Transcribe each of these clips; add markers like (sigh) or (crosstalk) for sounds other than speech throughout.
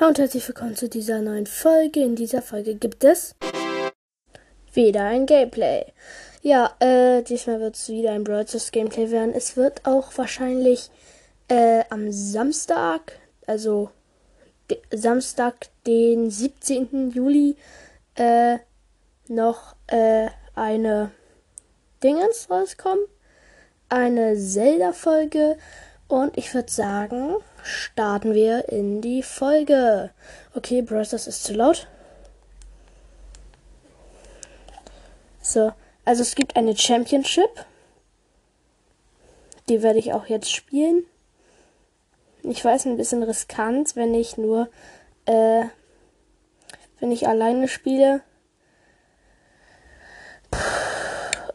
Hallo und herzlich willkommen zu dieser neuen Folge. In dieser Folge gibt es wieder ein Gameplay. Ja, äh, diesmal wird es wieder ein Brawl Gameplay werden. Es wird auch wahrscheinlich äh, am Samstag, also Samstag, den 17. Juli, äh, noch äh, eine Dingens rauskommen. Eine Zelda-Folge. Und ich würde sagen, starten wir in die Folge. Okay, Bros, das ist zu laut. So, also es gibt eine Championship. Die werde ich auch jetzt spielen. Ich weiß, ein bisschen riskant, wenn ich nur, äh, wenn ich alleine spiele.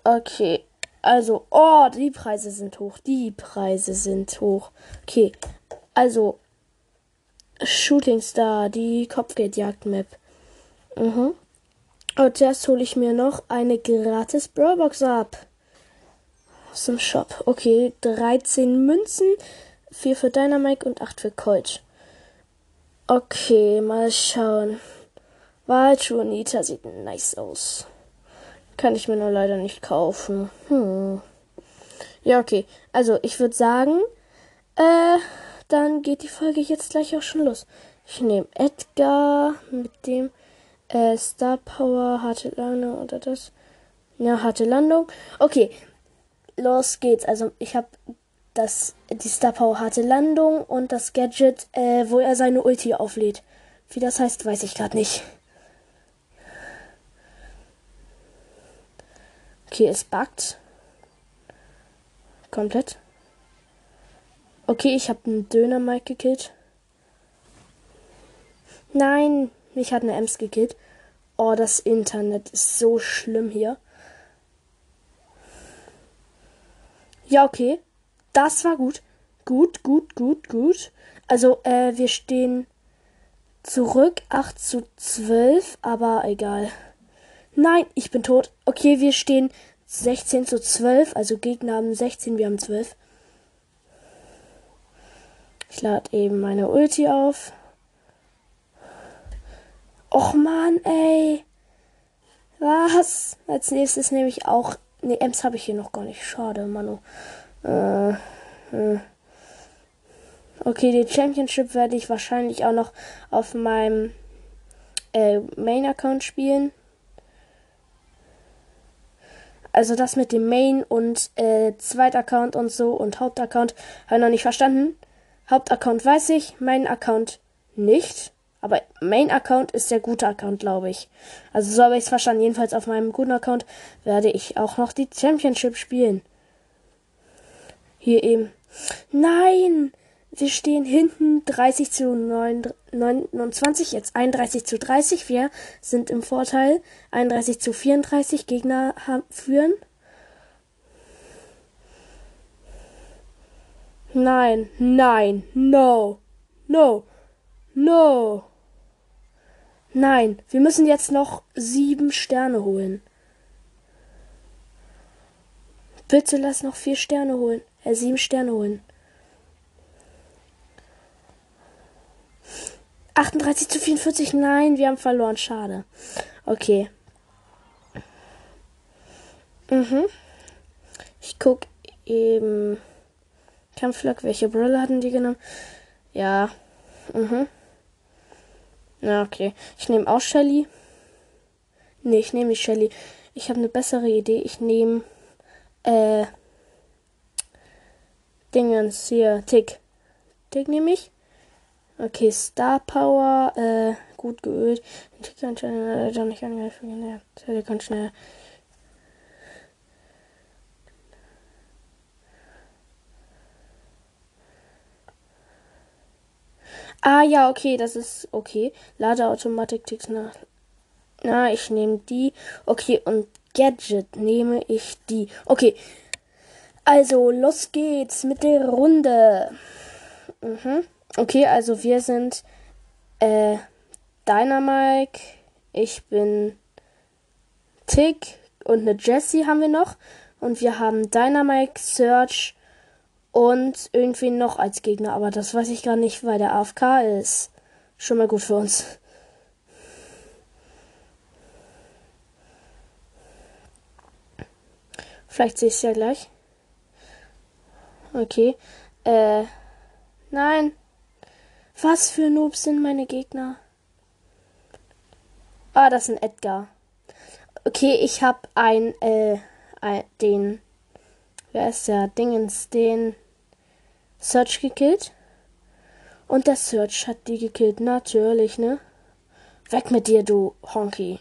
Okay, also, oh, die Preise sind hoch. Die Preise sind hoch. Okay, also, Shooting Star, die Kopfgeldjagd-Map. Mhm. Und zuerst hole ich mir noch eine gratis Brawlbox ab. Aus dem Shop. Okay, 13 Münzen, 4 für Dynamite und 8 für Colt. Okay, mal schauen. Walchunita sieht nice aus. Kann ich mir nur leider nicht kaufen. Hm. Ja, okay. Also, ich würde sagen, äh, dann geht die Folge jetzt gleich auch schon los. Ich nehme Edgar mit dem äh, Star Power, harte Landung oder das. Ja, harte Landung. Okay, los geht's. Also ich habe das die Star Power harte Landung und das Gadget, äh, wo er seine Ulti auflädt. Wie das heißt, weiß ich gerade nicht. Okay, es buggt. Komplett. Okay, ich habe einen Döner Mike gekillt. Nein, mich hat eine Ems gekillt. Oh, das Internet ist so schlimm hier. Ja, okay. Das war gut. Gut, gut, gut, gut. Also, äh, wir stehen zurück. 8 zu 12, aber egal. Nein, ich bin tot. Okay, wir stehen 16 zu 12. Also Gegner haben 16, wir haben 12. Ich lade eben meine Ulti auf. Och man, ey. Was? Als nächstes nehme ich auch. Ne, Ems habe ich hier noch gar nicht. Schade, Manu. Äh, äh. Okay, die Championship werde ich wahrscheinlich auch noch auf meinem äh, Main-Account spielen. Also das mit dem Main und äh, Zweit-Account und so und Hauptaccount habe ich noch nicht verstanden. Hauptaccount weiß ich, mein Account nicht. Aber Main Account ist der gute Account, glaube ich. Also so habe ich es verstanden. Jedenfalls auf meinem guten Account werde ich auch noch die Championship spielen. Hier eben. Nein! Wir stehen hinten 30 zu 9, 29, jetzt 31 zu 30. Wir sind im Vorteil. 31 zu 34 Gegner haben, führen. Nein, nein, no, no, no. Nein, wir müssen jetzt noch sieben Sterne holen. Bitte lass noch vier Sterne holen. Äh, sieben Sterne holen. 38 zu 44. Nein, wir haben verloren. Schade. Okay. Mhm. Ich guck eben. Kampflok, welche Brille hatten die genommen? Ja. Mhm. Ja, okay. Ich nehme auch Shelly. Nee, ich nehme nicht Shelly. Ich habe eine bessere Idee. Ich nehme äh Dingens hier Tick. Tick nehme ich. Okay, Star Power, äh, gut geölt. Tick kann schnell, äh, nicht angreifen. Der kann schnell Ah ja, okay, das ist okay. Ladeautomatik tickt nach. Na, ich nehme die. Okay, und Gadget nehme ich die. Okay. Also, los geht's mit der Runde. Mhm. Okay, also wir sind äh, Dynamike. Ich bin Tick und eine Jessie haben wir noch. Und wir haben Dynamike, Search, und irgendwie noch als Gegner, aber das weiß ich gar nicht, weil der AFK ist. Schon mal gut für uns. Vielleicht sehe ich es ja gleich. Okay. Äh. Nein. Was für Noobs sind meine Gegner? Ah, das ist ein Edgar. Okay, ich habe ein, äh, ein, den, wer ist der? Dingens, den Search gekillt. Und der Search hat die gekillt, natürlich, ne? Weg mit dir, du Honky.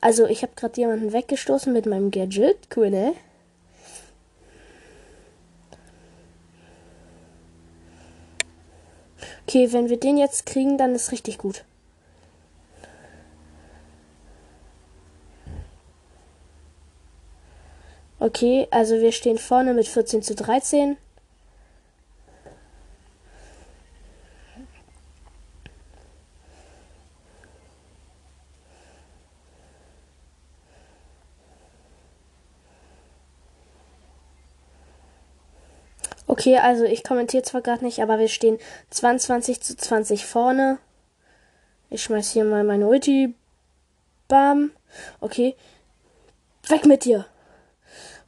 Also, ich habe gerade jemanden weggestoßen mit meinem Gadget. Cool, ne? Okay, wenn wir den jetzt kriegen, dann ist richtig gut. Okay, also wir stehen vorne mit 14 zu 13. Okay, also ich kommentiere zwar gerade nicht, aber wir stehen 22 zu 20 vorne. Ich schmeiß hier mal meine Ulti. Bam. Okay. Weg mit dir.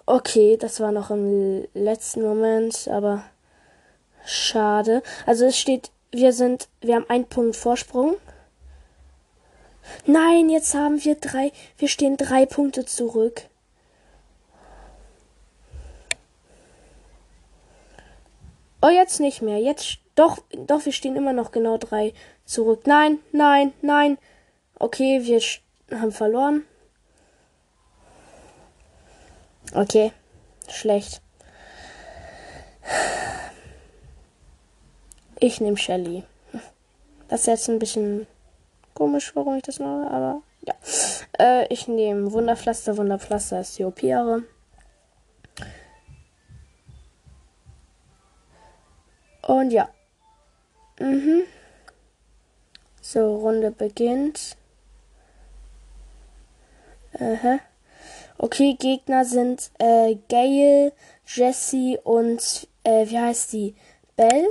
Okay, das war noch im letzten Moment, aber schade. Also es steht, wir sind, wir haben einen Punkt Vorsprung. Nein, jetzt haben wir drei, wir stehen drei Punkte zurück. Oh, jetzt nicht mehr. Jetzt doch, doch, wir stehen immer noch genau drei zurück. Nein, nein, nein. Okay, wir haben verloren. Okay, schlecht. Ich nehme Shelly. Das ist jetzt ein bisschen komisch, warum ich das mache, aber ja. Äh, ich nehme Wunderpflaster. Wunderpflaster ist die OP-Are. Und ja. Mhm. So, Runde beginnt. Aha. Okay, Gegner sind äh, Gail, Jesse und äh, wie heißt die? Bell.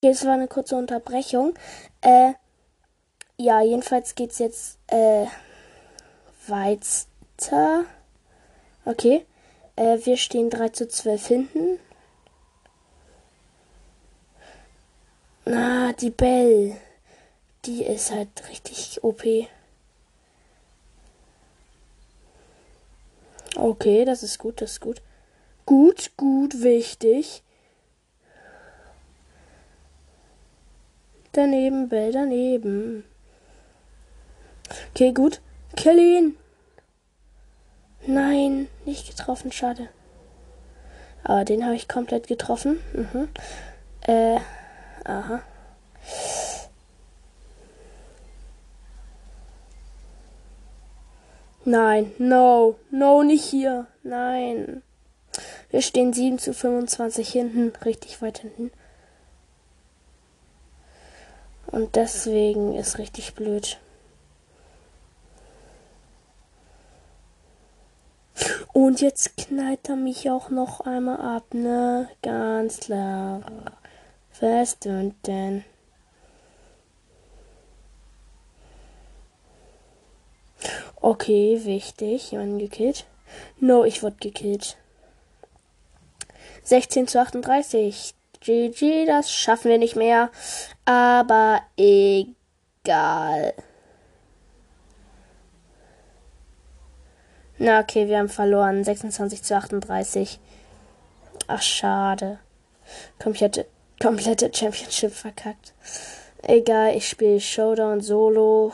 Okay, es war eine kurze Unterbrechung. Äh, ja, jedenfalls geht's jetzt äh, weiter. Okay. Äh, wir stehen 3 zu 12 hinten. Na, die Bell. Die ist halt richtig OP. Okay, das ist gut, das ist gut. Gut, gut, wichtig. Daneben, Bell, daneben. Okay, gut. Kill ihn! Nein, nicht getroffen, schade. Aber den habe ich komplett getroffen. Mhm. Äh, aha. Nein, no, no, nicht hier. Nein. Wir stehen 7 zu 25 hinten, richtig weit hinten. Und deswegen ist richtig blöd. Und jetzt knallt er mich auch noch einmal ab, ne? Ganz klar. Was und denn? Okay, wichtig. Jemanden gekillt. No, ich wurde gekillt. 16 zu 38. GG, das schaffen wir nicht mehr. Aber egal. Na, okay, wir haben verloren. 26 zu 38. Ach, schade. Komplette, komplette Championship verkackt. Egal, ich spiele Showdown Solo.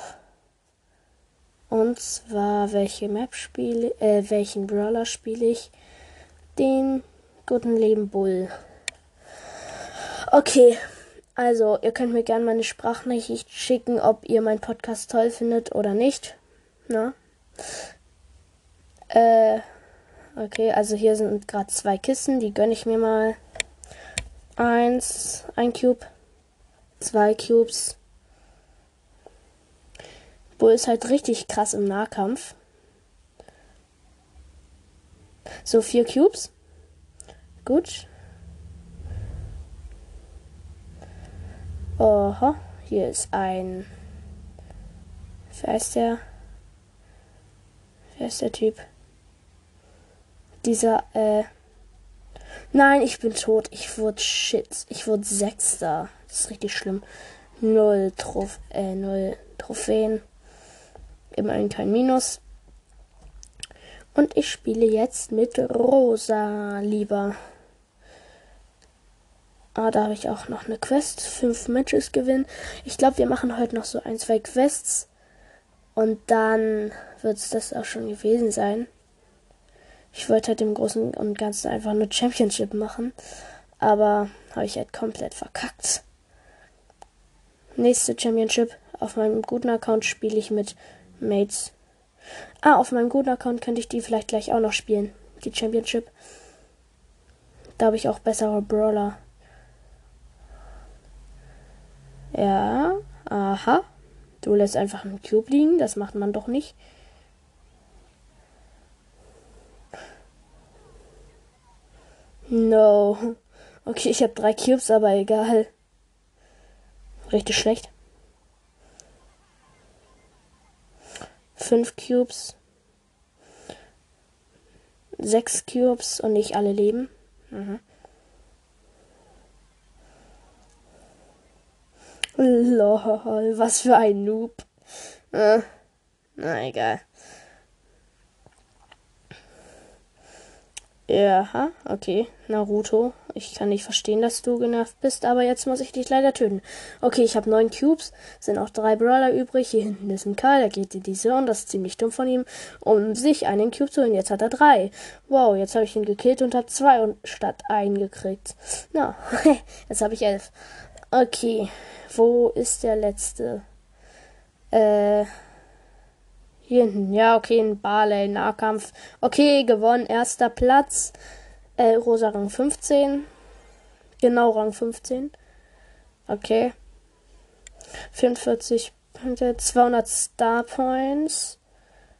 Und zwar, welche Map spiele äh, welchen Brawler spiele ich? Den guten Leben Bull. Okay, also, ihr könnt mir gerne meine Sprachnachricht schicken, ob ihr meinen Podcast toll findet oder nicht. Na? Äh, okay, also hier sind gerade zwei Kisten, die gönne ich mir mal. Eins, ein Cube, zwei Cubes. Bull ist halt richtig krass im Nahkampf. So, vier Cubes. Gut. Oha, hier ist ein. Wer ist der? Wer ist der Typ? Dieser, äh. Nein, ich bin tot. Ich wurde shit. Ich wurde Sechster. Das ist richtig schlimm. Null, Trof äh, null Trophäen. Immerhin kein Minus. Und ich spiele jetzt mit Rosa lieber. Ah, da habe ich auch noch eine Quest. Fünf Matches gewinnen. Ich glaube, wir machen heute noch so ein, zwei Quests. Und dann wird es das auch schon gewesen sein. Ich wollte halt im Großen und Ganzen einfach nur Championship machen. Aber habe ich halt komplett verkackt. Nächste Championship. Auf meinem guten Account spiele ich mit Mates. Ah, auf meinem guten Account könnte ich die vielleicht gleich auch noch spielen. Die Championship. Da habe ich auch bessere Brawler. Ja, aha. Du lässt einfach einen Cube liegen. Das macht man doch nicht. No. Okay, ich habe drei Cubes, aber egal. Richtig schlecht. Fünf Cubes. Sechs Cubes und nicht alle leben. Mhm. Lol, was für ein Noob. Äh, na egal. Ja, okay. Naruto. Ich kann nicht verstehen, dass du genervt bist, aber jetzt muss ich dich leider töten. Okay, ich habe neun Cubes, sind auch drei Brawler übrig. Hier hinten ist ein Karl, der geht in die Zone, das ist ziemlich dumm von ihm, um sich einen Cube zu holen. Jetzt hat er drei. Wow, jetzt habe ich ihn gekillt und habe zwei statt einen gekriegt. Na, (laughs) jetzt habe ich elf. Okay, wo ist der letzte? Äh, hier hinten. Ja, okay, ein Barley, Nahkampf. Okay, gewonnen. Erster Platz. Äh, Rosa Rang 15. Genau Rang 15. Okay. 44 Punkte, 200 Star Points.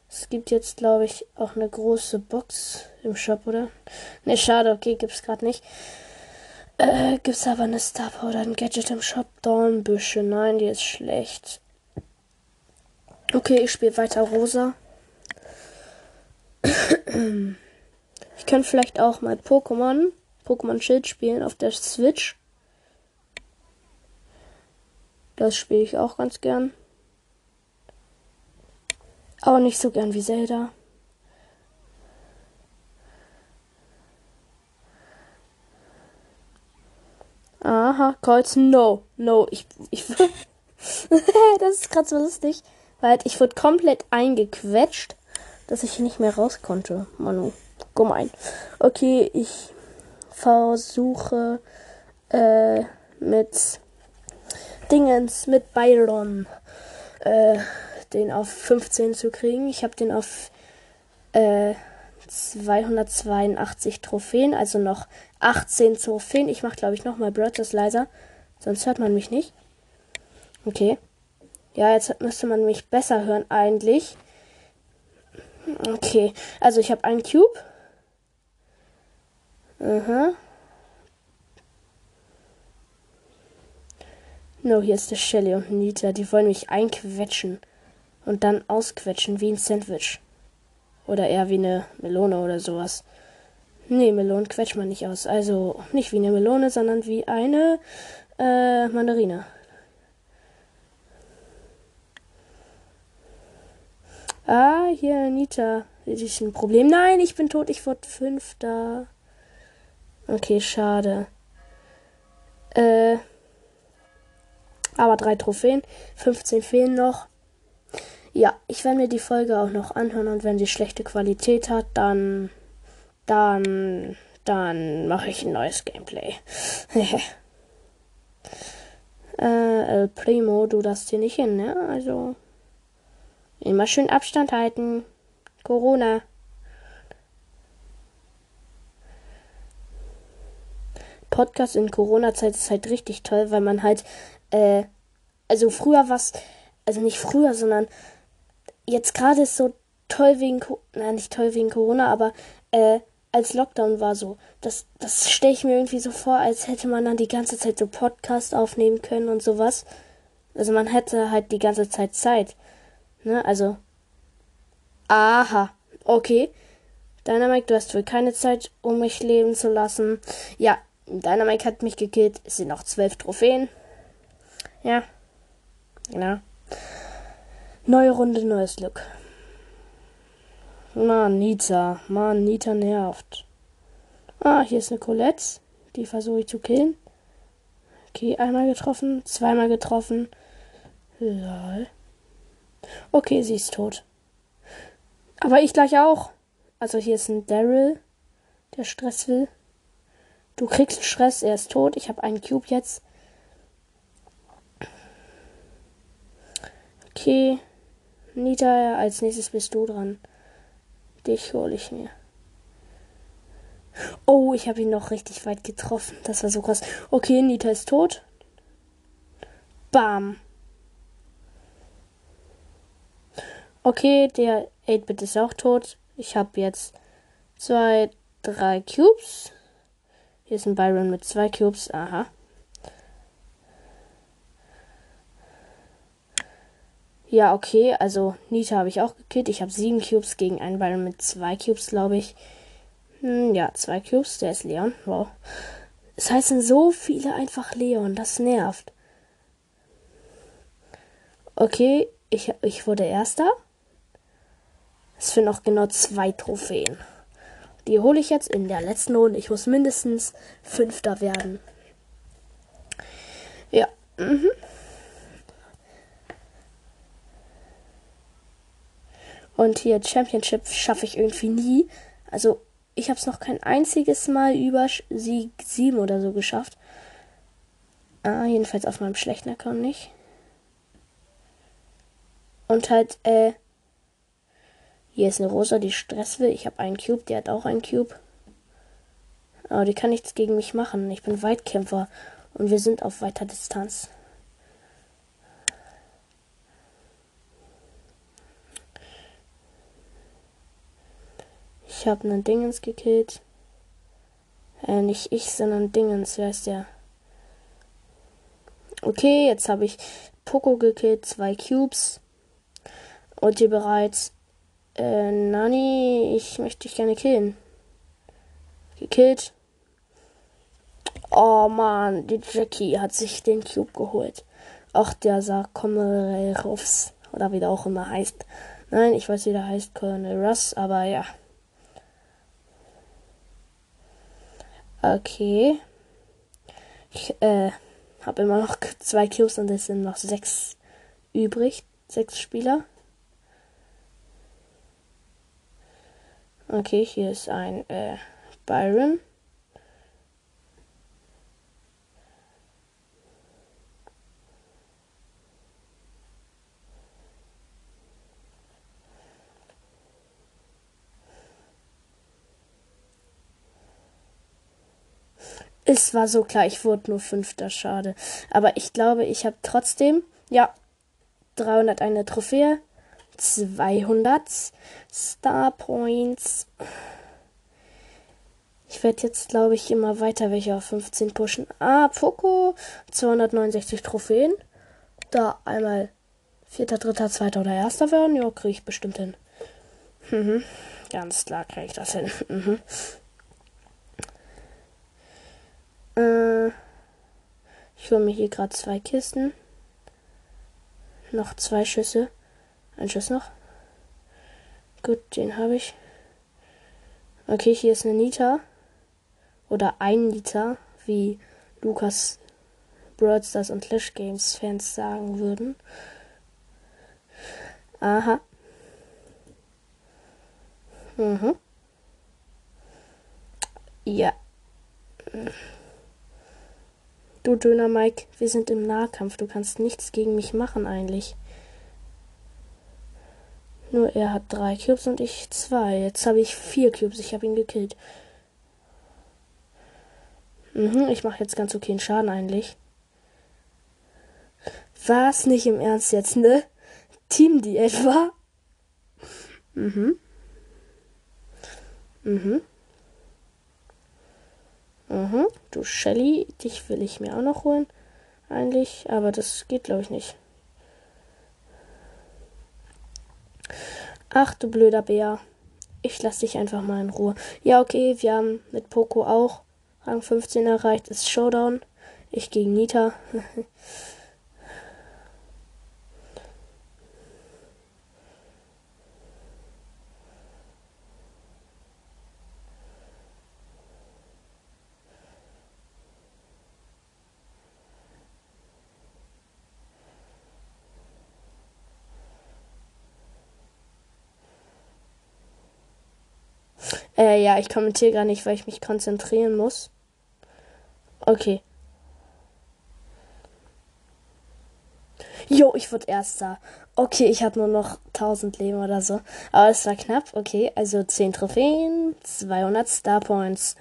Es gibt jetzt, glaube ich, auch eine große Box im Shop, oder? Ne, schade, okay, gibt's gerade nicht. Äh, gibt's aber eine Star oder ein Gadget im Shop? Dornbüsche, nein, die ist schlecht. Okay, ich spiele weiter Rosa. Ich könnte vielleicht auch mal Pokémon, Pokémon Schild spielen auf der Switch. Das spiele ich auch ganz gern. Aber nicht so gern wie Zelda. Aha, Kreuz, no, no, ich, ich, (laughs) das ist gerade so lustig. Weil ich wurde komplett eingequetscht, dass ich nicht mehr raus konnte. Manu, gemein. Okay, ich versuche äh, mit Dingens, mit Byron, äh, den auf 15 zu kriegen. Ich habe den auf äh, 282 Trophäen, also noch 18 Trophäen. Ich mache, glaube ich, nochmal Brothers leiser, sonst hört man mich nicht. Okay. Ja, jetzt müsste man mich besser hören eigentlich. Okay, also ich habe einen Cube. Aha. No, hier ist der Shelly und Nita. Die wollen mich einquetschen. Und dann ausquetschen wie ein Sandwich. Oder eher wie eine Melone oder sowas. Nee, Melonen quetscht man nicht aus. Also nicht wie eine Melone, sondern wie eine äh, Mandarine. Ah, hier, Anita. Das ist ein Problem. Nein, ich bin tot. Ich wurde Fünfter. Okay, schade. Äh. Aber drei Trophäen. 15 fehlen noch. Ja, ich werde mir die Folge auch noch anhören und wenn sie schlechte Qualität hat, dann. Dann. Dann mache ich ein neues Gameplay. (laughs) äh, El Primo, du darfst hier nicht hin, ne? Also. Immer schön Abstand halten. Corona. Podcast in Corona-Zeit ist halt richtig toll, weil man halt, äh, also früher was, also nicht früher, sondern jetzt gerade ist so toll wegen, na nicht toll wegen Corona, aber äh, als Lockdown war so, das, das stelle ich mir irgendwie so vor, als hätte man dann die ganze Zeit so Podcast aufnehmen können und sowas. Also man hätte halt die ganze Zeit Zeit. Ne, also. Aha. Okay. Dynamite, du hast wohl keine Zeit, um mich leben zu lassen. Ja, Dynamite hat mich gekillt. Es sind noch zwölf Trophäen. Ja. Genau. Neue Runde, neues Glück. Mann, Nita. Mann, Nita nervt. Ah, hier ist eine Colette. Die versuche ich zu killen. Okay, einmal getroffen, zweimal getroffen. Lol. Okay, sie ist tot. Aber ich gleich auch. Also hier ist ein Daryl, der Stress will. Du kriegst Stress, er ist tot. Ich habe einen Cube jetzt. Okay. Nita, als nächstes bist du dran. Dich hole ich mir. Oh, ich habe ihn noch richtig weit getroffen. Das war so krass. Okay, Nita ist tot. Bam. Okay, der 8-Bit ist auch tot. Ich habe jetzt zwei, drei Cubes. Hier ist ein Byron mit zwei Cubes. Aha. Ja, okay, also Nita habe ich auch gekillt. Ich habe sieben Cubes gegen einen Byron mit zwei Cubes, glaube ich. Hm, ja, zwei Cubes. Der ist Leon. Wow. Es heißen so viele einfach Leon. Das nervt. Okay, ich, ich wurde Erster. Es fehlen noch genau zwei Trophäen. Die hole ich jetzt in der letzten Runde. Ich muss mindestens Fünfter werden. Ja. Mhm. Und hier Championship schaffe ich irgendwie nie. Also ich habe es noch kein einziges Mal über Sieg 7 oder so geschafft. Ah, jedenfalls auf meinem schlechten Account nicht. Und halt, äh, hier ist eine Rosa, die Stress will. Ich habe einen Cube, der hat auch einen Cube. Aber die kann nichts gegen mich machen. Ich bin Weitkämpfer und wir sind auf weiter Distanz. Ich habe einen Dingens gekillt. Äh, nicht ich, sondern Dingens. Wer ist der? Okay, jetzt habe ich Poco gekillt, zwei Cubes. Und hier bereits. Äh, Nani, ich möchte dich gerne killen. Gekillt. Oh man, die Jackie hat sich den Cube geholt. Ach, der Sarkomerus. Oder wie der auch immer heißt. Nein, ich weiß, wie der heißt, Colonel Russ, aber ja. Okay. Ich äh, habe immer noch zwei Cubes und es sind noch sechs übrig. Sechs Spieler. Okay, hier ist ein äh, Byron. Es war so klar, ich wurde nur Fünfter, schade. Aber ich glaube, ich habe trotzdem, ja, 301 Trophäe, 200 Star Points. Ich werde jetzt, glaube ich, immer weiter welche auf 15 pushen. Ah, Poco, 269 Trophäen. Da einmal Vierter, Dritter, Zweiter oder Erster werden. Ja, kriege ich bestimmt hin. Mhm. Ganz klar kriege ich das hin. Mhm. Äh, ich hole mir hier gerade zwei Kisten. Noch zwei Schüsse. Ein Schuss noch. Gut, den habe ich. Okay, hier ist eine Nita. Oder ein Nita, wie Lukas Broadstars und Clash Games Fans sagen würden. Aha. Mhm. Ja. Du Döner Mike, wir sind im Nahkampf. Du kannst nichts gegen mich machen eigentlich. Nur er hat drei Cubes und ich zwei. Jetzt habe ich vier Cubes. Ich habe ihn gekillt. Mhm, ich mache jetzt ganz okay einen Schaden eigentlich. Was nicht im Ernst jetzt, ne? Team die etwa? Mhm. Mhm. Mhm. Du Shelly, dich will ich mir auch noch holen. Eigentlich, aber das geht glaube ich nicht. Ach du blöder Bär. Ich lass dich einfach mal in Ruhe. Ja, okay, wir haben mit Poco auch Rang 15 erreicht. Ist Showdown. Ich gegen Nita. (laughs) Äh, ja, ich kommentiere gar nicht, weil ich mich konzentrieren muss. Okay. Jo, ich wurde Erster. Okay, ich habe nur noch 1000 Leben oder so. Aber es war knapp. Okay, also 10 Trophäen, 200 Star Points.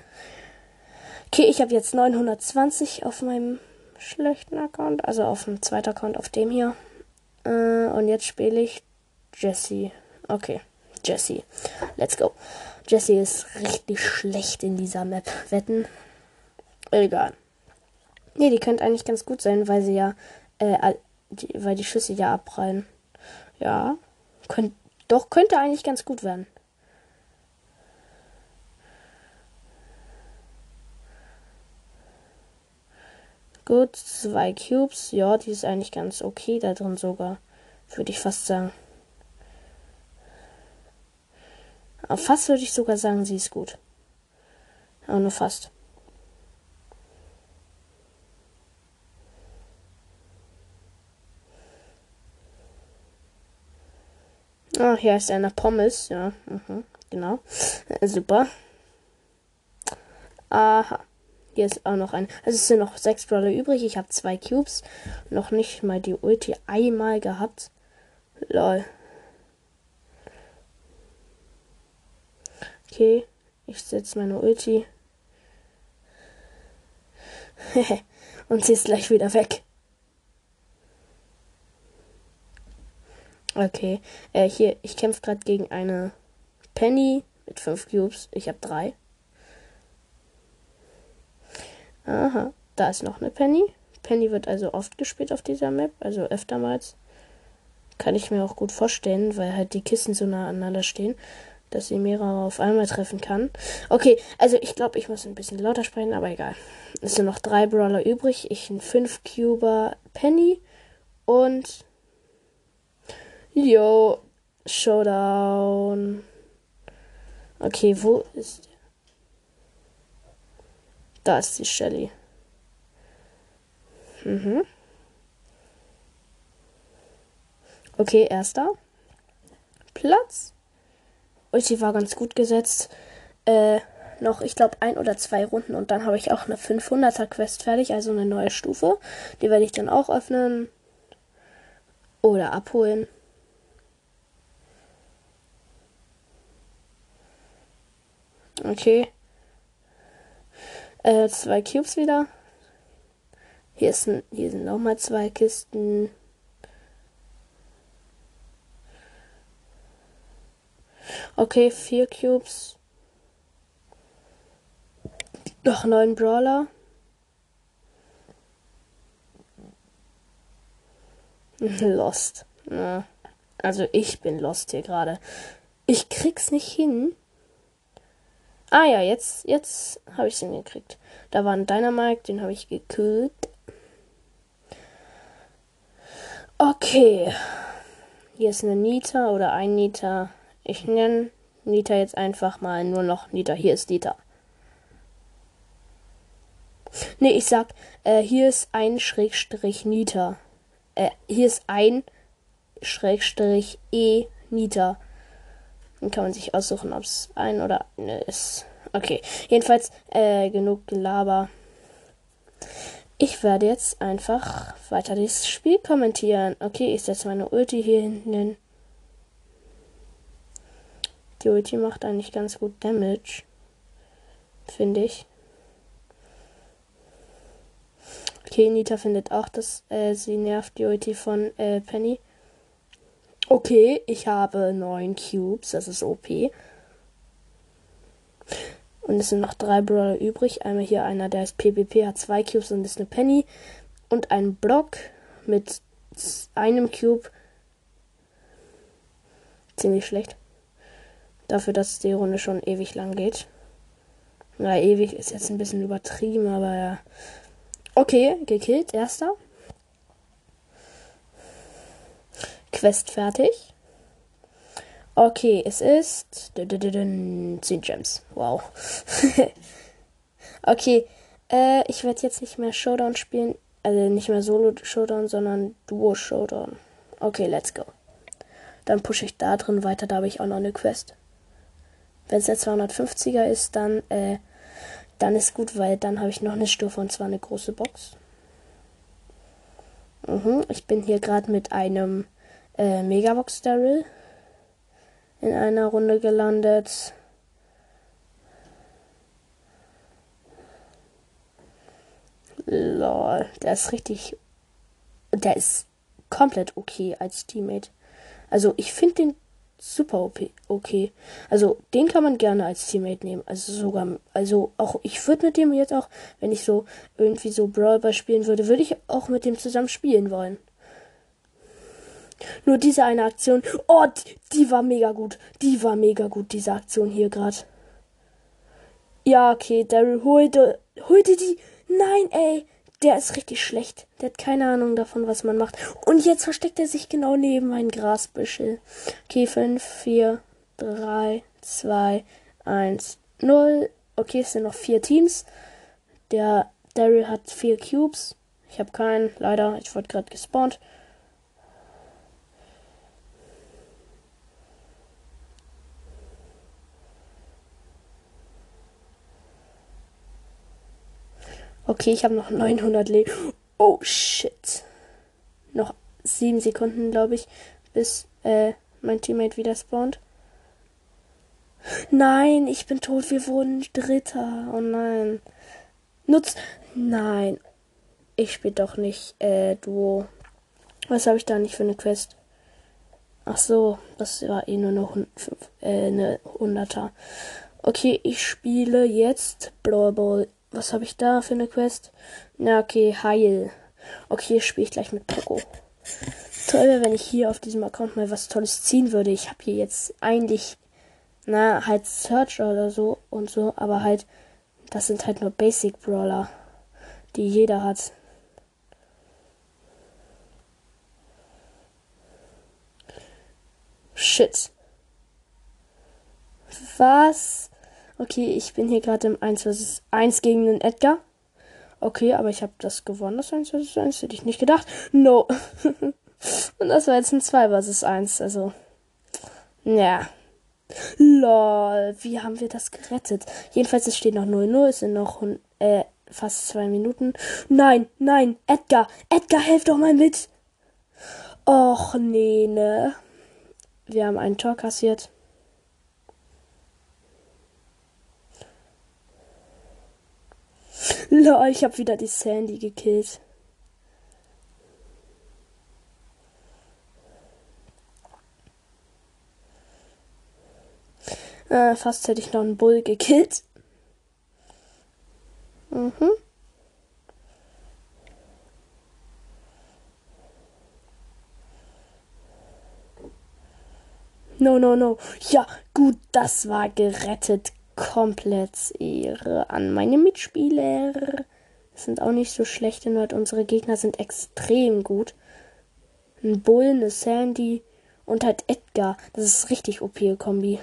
Okay, ich habe jetzt 920 auf meinem schlechten Account. Also auf dem zweiten Account, auf dem hier. Äh, und jetzt spiele ich Jesse. Okay, Jesse. Let's go. Jesse ist richtig schlecht in dieser Map. Wetten? Egal. Nee, die könnte eigentlich ganz gut sein, weil sie ja, äh, die, weil die Schüsse ja abprallen. Ja. Könnt, doch, könnte eigentlich ganz gut werden. Gut, zwei Cubes. Ja, die ist eigentlich ganz okay da drin sogar. Würde ich fast sagen. Fast würde ich sogar sagen, sie ist gut. Aber nur fast. Ah, hier ist eine Pommes, ja, mhm, genau. (laughs) Super. Aha. Hier ist auch noch ein. Also es sind noch sechs Brawler übrig. Ich habe zwei Cubes. Noch nicht mal die Ulti einmal gehabt. Lol. Okay, ich setze meine Ulti. (laughs) Und sie ist gleich wieder weg. Okay, äh, hier, ich kämpfe gerade gegen eine Penny mit fünf Cubes. Ich habe drei. Aha, da ist noch eine Penny. Penny wird also oft gespielt auf dieser Map, also öftermals. Kann ich mir auch gut vorstellen, weil halt die Kissen so nah aneinander stehen dass sie mehrere auf einmal treffen kann. Okay, also ich glaube, ich muss ein bisschen lauter sprechen, aber egal. Es sind noch drei Brawler übrig. Ich ein 5 Cuber Penny und Yo, Showdown. Okay, wo ist der? Da ist die Shelly. Mhm. Okay, erster Platz. Ulti war ganz gut gesetzt. Äh, noch, ich glaube, ein oder zwei Runden und dann habe ich auch eine 500er Quest fertig, also eine neue Stufe. Die werde ich dann auch öffnen oder abholen. Okay. Äh, zwei Cubes wieder. Hier, ist ein, hier sind nochmal zwei Kisten. Okay, vier Cubes. Noch neun Brawler. (laughs) Lost. Ja. Also ich bin lost hier gerade. Ich krieg's nicht hin. Ah ja, jetzt, jetzt habe ich hingekriegt. Da war ein Dynamite, den habe ich gekillt. Okay. Hier ist eine Nita oder ein Nita. Ich nenne Nita jetzt einfach mal nur noch Nita. Hier ist Nita. Nee, ich sag, äh, hier ist ein Schrägstrich Nita. Äh, hier ist ein Schrägstrich E Nita. Dann kann man sich aussuchen, ob es ein oder eine ist. Okay, jedenfalls äh, genug Gelaber. Ich werde jetzt einfach weiter das Spiel kommentieren. Okay, ich setze meine Ulti hier hinten hin. Die Ulti macht eigentlich ganz gut Damage. Finde ich. Okay, Nita findet auch, dass äh, sie nervt die Ulti von äh, Penny. Okay, ich habe neun Cubes, das ist OP. Und es sind noch drei Brawler übrig. Einmal hier einer, der ist PvP, hat zwei Cubes und ist eine Penny. Und ein Block mit einem Cube. Ziemlich schlecht. Dafür, dass die Runde schon ewig lang geht. Na, ewig ist jetzt ein bisschen übertrieben, aber ja. Okay, gekillt, erster. Quest fertig. Okay, es ist 10 Gems. Wow. (laughs) okay, äh, ich werde jetzt nicht mehr Showdown spielen. Also nicht mehr Solo-Showdown, sondern Duo-Showdown. Okay, let's go. Dann pushe ich da drin weiter, da habe ich auch noch eine Quest. Wenn es der 250er ist, dann, äh, dann ist gut, weil dann habe ich noch eine Stufe und zwar eine große Box. Mhm, ich bin hier gerade mit einem äh, Megabox Daryl in einer Runde gelandet. Lol, der ist richtig. Der ist komplett okay als Teammate. Also ich finde den super okay. Also den kann man gerne als Teammate nehmen. Also sogar, also auch ich würde mit dem jetzt auch, wenn ich so irgendwie so Brawl spielen würde, würde ich auch mit dem zusammen spielen wollen. Nur diese eine Aktion, oh, die, die war mega gut. Die war mega gut, diese Aktion hier gerade. Ja, okay, Daryl holte, holte die. Nein, ey. Der ist richtig schlecht. Der hat keine Ahnung davon, was man macht. Und jetzt versteckt er sich genau neben mein Grasbüschel. Okay, 5, 4, 3, 2, 1, 0. Okay, es sind noch vier Teams. Der Daryl hat vier Cubes. Ich habe keinen, leider. Ich wurde gerade gespawnt. Okay, ich habe noch 900 Leben. Oh shit. Noch 7 Sekunden, glaube ich, bis äh, mein Teammate wieder spawnt. Nein, ich bin tot. Wir wurden Dritter. Oh nein. Nutz. Nein. Ich spiele doch nicht äh, Duo. Was habe ich da nicht für eine Quest? Ach so, das war eh nur noch äh, eine 100er. Okay, ich spiele jetzt Brawl Ball was habe ich da für eine Quest? Na, okay, Heil. Okay, spiele ich gleich mit Poco. Toll wäre, wenn ich hier auf diesem Account mal was Tolles ziehen würde. Ich habe hier jetzt eigentlich, na, halt Search oder so und so, aber halt, das sind halt nur Basic Brawler, die jeder hat. Shit. Was? Okay, ich bin hier gerade im 1 vs 1 gegen den Edgar. Okay, aber ich habe das gewonnen, das 1 vs 1. Hätte ich nicht gedacht. No. (laughs) Und das war jetzt ein 2 vs 1. Also. Ja. Lol, wie haben wir das gerettet? Jedenfalls, es steht noch 0-0. Es sind noch äh, fast zwei Minuten. Nein, nein, Edgar, Edgar, helf doch mal mit. Och, nee, ne. Wir haben ein Tor kassiert. Lol, ich habe wieder die Sandy gekillt. Äh, fast hätte ich noch einen Bull gekillt. Mhm. No, no, no. Ja, gut, das war gerettet komplett Ehre an meine Mitspieler. Sind auch nicht so schlecht, denn unsere Gegner sind extrem gut. Ein Bull, eine Sandy und halt Edgar. Das ist richtig OP-Kombi.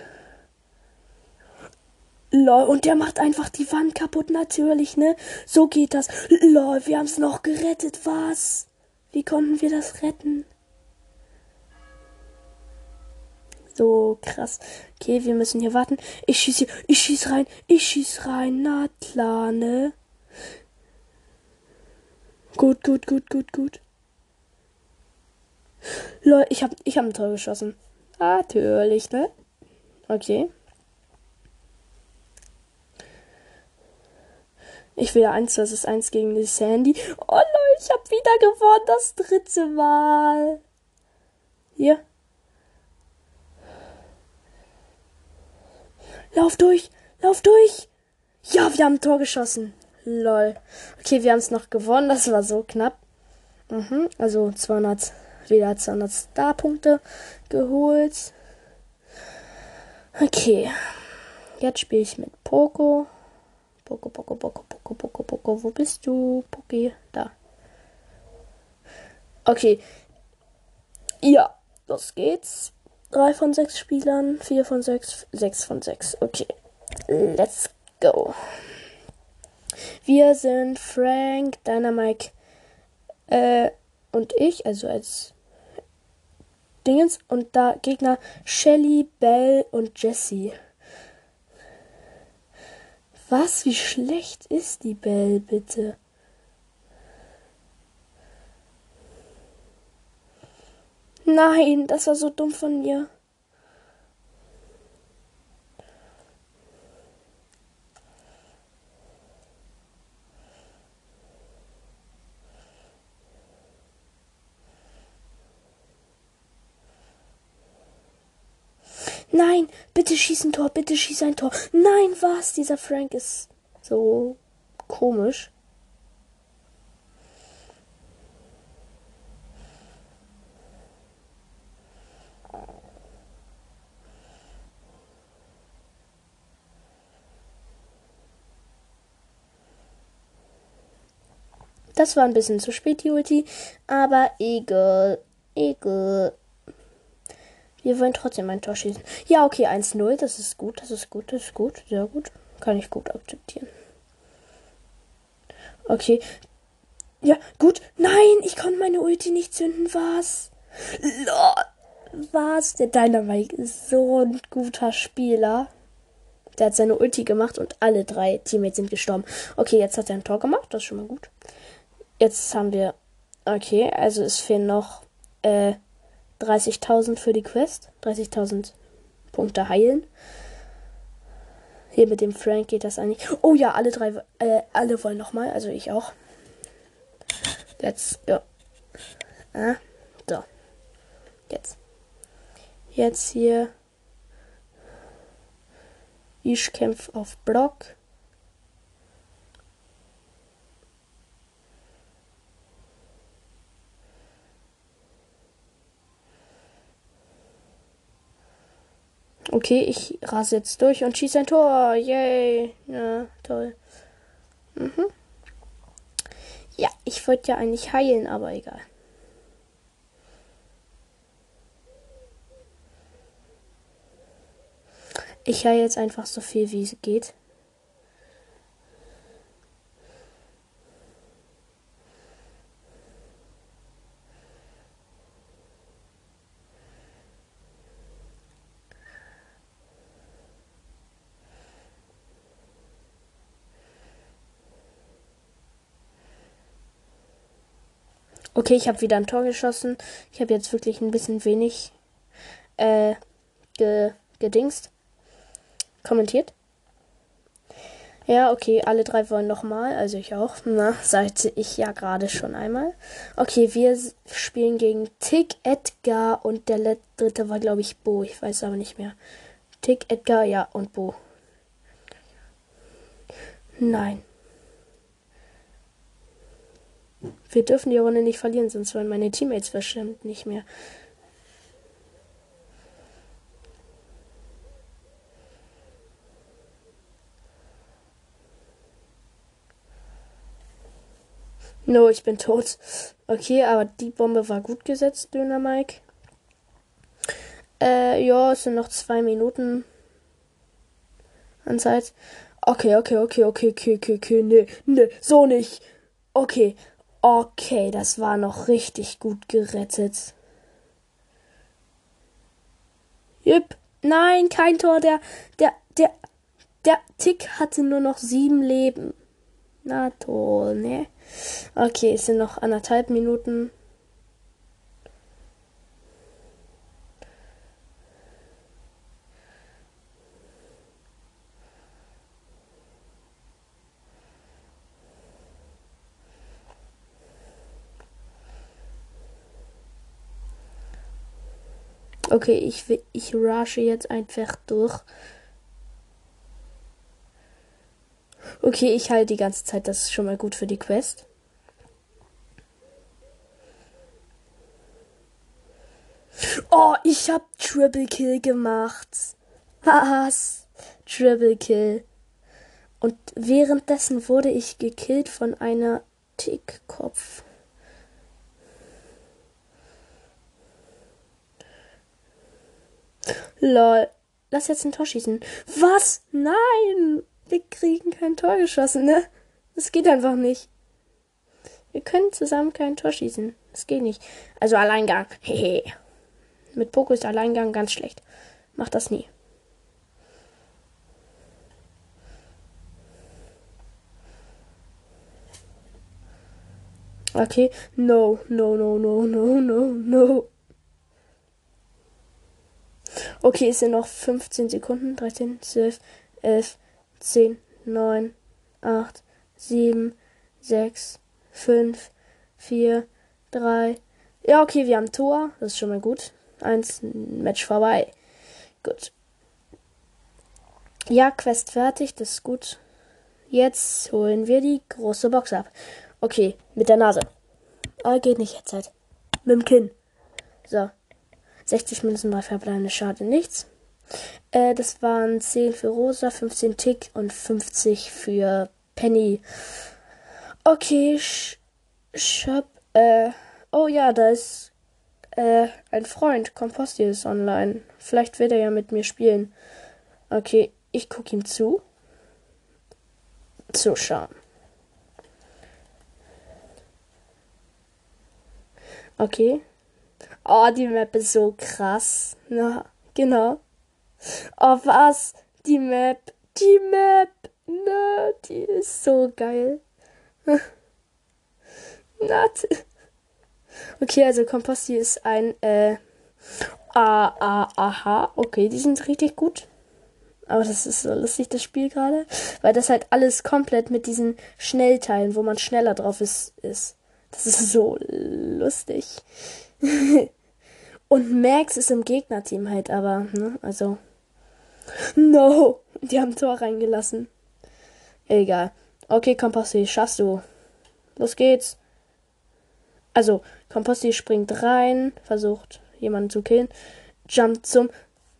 Lol, und der macht einfach die Wand kaputt, natürlich, ne? So geht das. Lol, wir haben's noch gerettet, was? Wie konnten wir das retten? So krass. Okay, wir müssen hier warten. Ich schieße. Ich schieße rein. Ich schieße rein. Na klar, ne? Gut, gut, gut, gut, gut. Leute, ich hab, ich hab ein Tor geschossen. Natürlich, ne? Okay. Ich will ja 1 ist 1 gegen die Sandy. Oh Leute, ich hab wieder gewonnen. Das dritte Mal. Hier. Lauf durch! Lauf durch! Ja, wir haben ein Tor geschossen. Lol. Okay, wir haben es noch gewonnen. Das war so knapp. Mhm, also 200, wieder 200 Star-Punkte geholt. Okay. Jetzt spiele ich mit Poco. Poco, Poco, Poco, Poco, Poco, Poco. Wo bist du? Poki, da. Okay. Ja, los geht's. Drei von sechs Spielern, vier von sechs, sechs von sechs. Okay. Let's go. Wir sind Frank, Dynamite äh, und ich, also als Dingens. Und da Gegner Shelly, Bell und Jessie. Was? Wie schlecht ist die Bell, bitte? Nein, das war so dumm von mir. Nein, bitte schieß ein Tor, bitte schieß ein Tor. Nein, was? Dieser Frank ist so komisch. Das war ein bisschen zu spät, die Ulti. Aber egal. Egal. Wir wollen trotzdem ein Tor schießen. Ja, okay, 1-0. Das ist gut, das ist gut, das ist gut. Sehr gut. Kann ich gut akzeptieren. Okay. Ja, gut. Nein, ich konnte meine Ulti nicht zünden. Was? Was? Der Dynamite ist so ein guter Spieler. Der hat seine Ulti gemacht und alle drei Teammates sind gestorben. Okay, jetzt hat er ein Tor gemacht. Das ist schon mal gut. Jetzt haben wir. Okay, also es fehlen noch äh, 30.000 für die Quest. 30.000 Punkte heilen. Hier mit dem Frank geht das eigentlich. Oh ja, alle drei, äh, alle wollen nochmal. Also ich auch. Let's go. Ah, so. Jetzt. Jetzt hier. Ich kämpfe auf Block. Okay, ich rase jetzt durch und schieße ein Tor. Yay. Ja, toll. Mhm. Ja, ich wollte ja eigentlich heilen, aber egal. Ich heile jetzt einfach so viel wie es geht. Okay, ich habe wieder ein Tor geschossen. Ich habe jetzt wirklich ein bisschen wenig äh, ge gedingst. Kommentiert. Ja, okay, alle drei wollen nochmal, also ich auch. Na, sagte ich ja gerade schon einmal. Okay, wir spielen gegen Tick, Edgar und der dritte war, glaube ich, Bo. Ich weiß aber nicht mehr. Tick, Edgar, ja, und Bo. Nein. Wir dürfen die Runde nicht verlieren, sonst wollen meine Teammates bestimmt nicht mehr. No, ich bin tot. Okay, aber die Bombe war gut gesetzt, Döner Mike. Äh, ja, es sind noch zwei Minuten an Zeit. Okay, okay, okay, okay, okay, okay, okay, nee, nee, so nicht. Okay, Okay, das war noch richtig gut gerettet. Jüpp. Nein, kein Tor. Der, der, der, der Tick hatte nur noch sieben Leben. Na toll, ne? Okay, es sind noch anderthalb Minuten. Okay, ich, ich rushe jetzt einfach durch. Okay, ich halte die ganze Zeit, das ist schon mal gut für die Quest. Oh, ich hab Triple Kill gemacht. Was? Triple Kill. Und währenddessen wurde ich gekillt von einer Tickkopf. Lol. Lass jetzt ein Tor schießen. Was? Nein! Wir kriegen kein Tor geschossen, ne? Das geht einfach nicht. Wir können zusammen kein Tor schießen. Das geht nicht. Also Alleingang. (laughs) Hehe. Mit Poco ist Alleingang ganz schlecht. Mach das nie. Okay. No, no, no, no, no, no, no. Okay, es sind noch 15 Sekunden. 13, 12, 11, 10, 9, 8, 7, 6, 5, 4, 3. Ja, okay, wir haben Tor. Das ist schon mal gut. Eins, Match vorbei. Gut. Ja, Quest fertig. Das ist gut. Jetzt holen wir die große Box ab. Okay, mit der Nase. Aber geht nicht jetzt halt. Mit dem Kinn. So. 60 Münzen bei verbleibende Schade nichts. Äh, das waren 10 für Rosa, 15 Tick und 50 für Penny. Okay, Sh Shop. Äh, oh ja, da ist äh, ein Freund. Komposti ist online. Vielleicht wird er ja mit mir spielen. Okay, ich gucke ihm zu. Zuschauen. Okay. Oh, die Map ist so krass. Na, genau. Oh, was? Die Map. Die Map. Ne, die ist so geil. (laughs) Nat. Okay, also Komposti ist ein äh, A, A, aha. Okay, die sind richtig gut. Aber das ist so lustig, das Spiel gerade. Weil das halt alles komplett mit diesen Schnellteilen, wo man schneller drauf ist, ist. Das ist so lustig. (laughs) Und Max ist im Gegnerteam halt, aber, ne, also. No! Die haben Tor reingelassen. Egal. Okay, Komposti, schaffst du. Los geht's. Also, Komposti springt rein, versucht jemanden zu killen. Jumpt zum.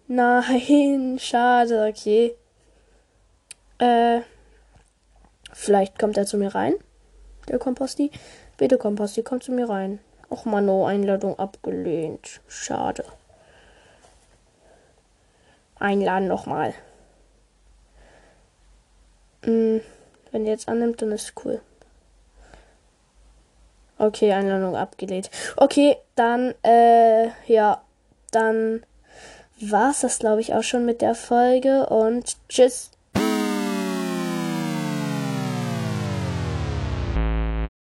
Nein, (laughs) schade, okay. Äh. Vielleicht kommt er zu mir rein. Der Komposti. Bitte, Komposti, komm zu mir rein. Och, Mano, Einladung abgelehnt. Schade. Einladen nochmal. Hm, wenn ihr jetzt annimmt, dann ist cool. Okay, Einladung abgelehnt. Okay, dann, äh, ja, dann war's das, glaube ich, auch schon mit der Folge und tschüss.